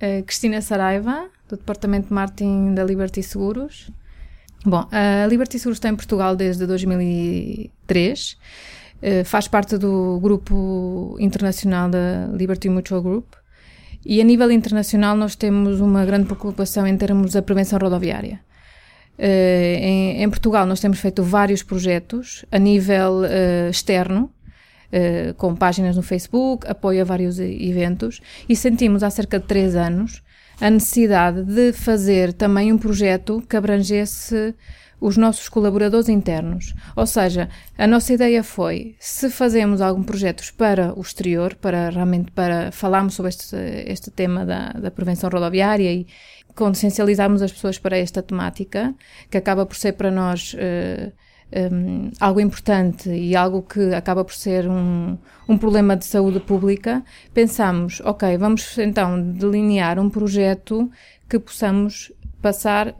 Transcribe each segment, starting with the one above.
Uh, Cristina Saraiva, do Departamento de Marketing da Liberty Seguros. Bom, a Liberty Seguros está em Portugal desde 2003. Uh, faz parte do grupo internacional da Liberty Mutual Group. E a nível internacional nós temos uma grande preocupação em termos da prevenção rodoviária. Uh, em, Portugal nós temos feito vários projetos a nível externo, uh, com páginas no Facebook, apoio a vários eventos, e sentimos há cerca de três anos a necessidade de fazer também um projeto que abrangesse os nossos colaboradores internos. Ou seja, a nossa ideia foi, se fazemos algum projetos para o exterior, para realmente para falarmos sobre este, este tema da, da prevenção rodoviária e consciencializarmos as pessoas para esta temática, que acaba por ser para nós uh, um, algo importante e algo que acaba por ser um, um problema de saúde pública, pensamos, ok, vamos então delinear um projeto que possamos passar uh,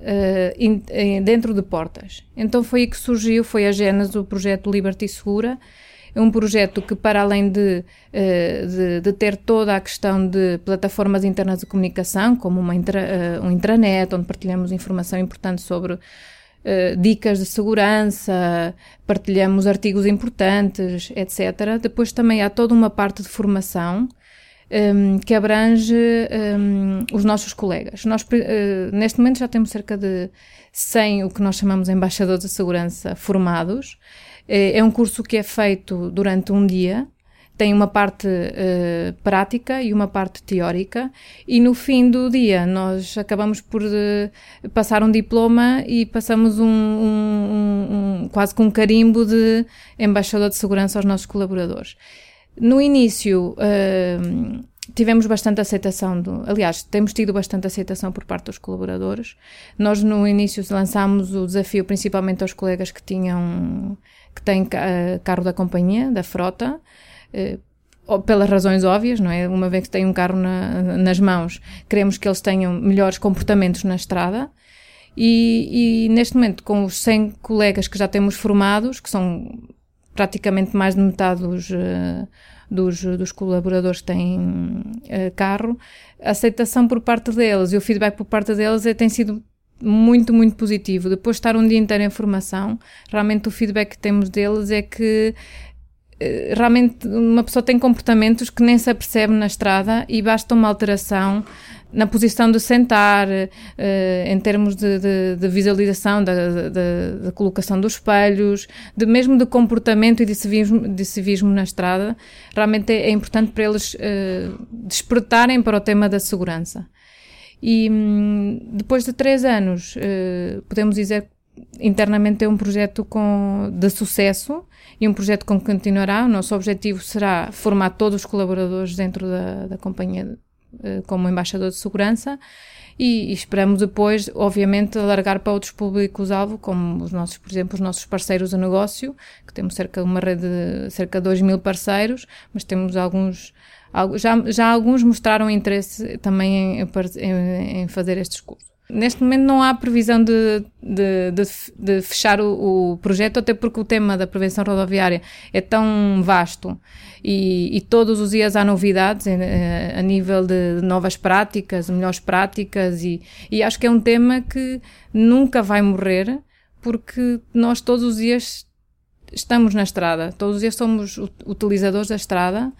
in, in, dentro de portas. Então foi aí que surgiu, foi a gênese do projeto Liberty Segura, um projeto que, para além de, uh, de, de, ter toda a questão de plataformas internas de comunicação, como uma intra, um intranet, onde partilhamos informação importante sobre Uh, dicas de segurança, partilhamos artigos importantes, etc. Depois também há toda uma parte de formação um, que abrange um, os nossos colegas. Nós, uh, neste momento, já temos cerca de 100, o que nós chamamos de embaixadores de segurança, formados. Uh, é um curso que é feito durante um dia, tem uma parte uh, prática e uma parte teórica, e no fim do dia nós acabamos por uh, passar um diploma e passamos um, um, um, quase com um carimbo de embaixador de segurança aos nossos colaboradores. No início, uh, tivemos bastante aceitação, do, aliás, temos tido bastante aceitação por parte dos colaboradores. Nós no início lançámos o desafio principalmente aos colegas que tinham, que têm carro da companhia, da frota, pelas razões óbvias, não é? Uma vez que têm um carro na, nas mãos, queremos que eles tenham melhores comportamentos na estrada. E, e neste momento, com os 100 colegas que já temos formados, que são praticamente mais de metade dos, uh, dos, dos, colaboradores têm uh, carro, a aceitação por parte deles e o feedback por parte deles é, tem sido muito, muito positivo. Depois de estar um dia inteiro em formação, realmente o feedback que temos deles é que eh, realmente uma pessoa tem comportamentos que nem se apercebe na estrada e basta uma alteração na posição de sentar, uh, em termos de, de, de visualização, da, colocação dos espelhos, de, mesmo de comportamento e de civismo, de civismo na estrada, realmente é, importante para eles uh, despertarem para o tema da segurança. E um, depois de três anos, podemos dizer internamente é um projeto com, de sucesso e um projeto que continuará. O nosso objetivo será formar todos os colaboradores dentro da, da companhia eh, como embaixador de segurança e, e, esperamos depois, obviamente, alargar para outros públicos-alvo, como os nossos, por exemplo, os nossos parceiros de negócio, que temos cerca de uma rede de cerca de 2 mil parceiros, mas temos alguns, já, já alguns mostraram interesse também em, em, em fazer estes cursos. Neste momento não há previsão de, de, de, de fechar o, o, projeto, até porque o tema da prevenção rodoviária é tão vasto e, e todos os dias há novidades eh, a nível de novas práticas, melhores práticas e, e acho que é um tema que nunca vai morrer porque nós todos os dias estamos na estrada, todos os dias somos utilizadores da estrada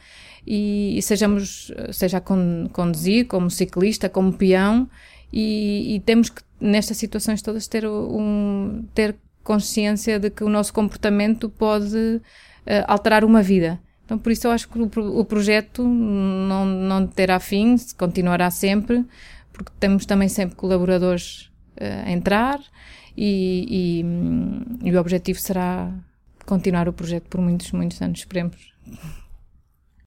e, e sejamos, seja a conduzir, como ciclista, como peão, e, e temos que, nestas situações todas, ter, um, ter consciência de que o nosso comportamento pode uh, alterar uma vida. Então, por isso, eu acho que o, o projeto não, não terá fim, continuará sempre, porque temos também sempre colaboradores uh, a entrar e, e, e o objetivo será continuar o projeto por muitos, muitos anos, esperemos.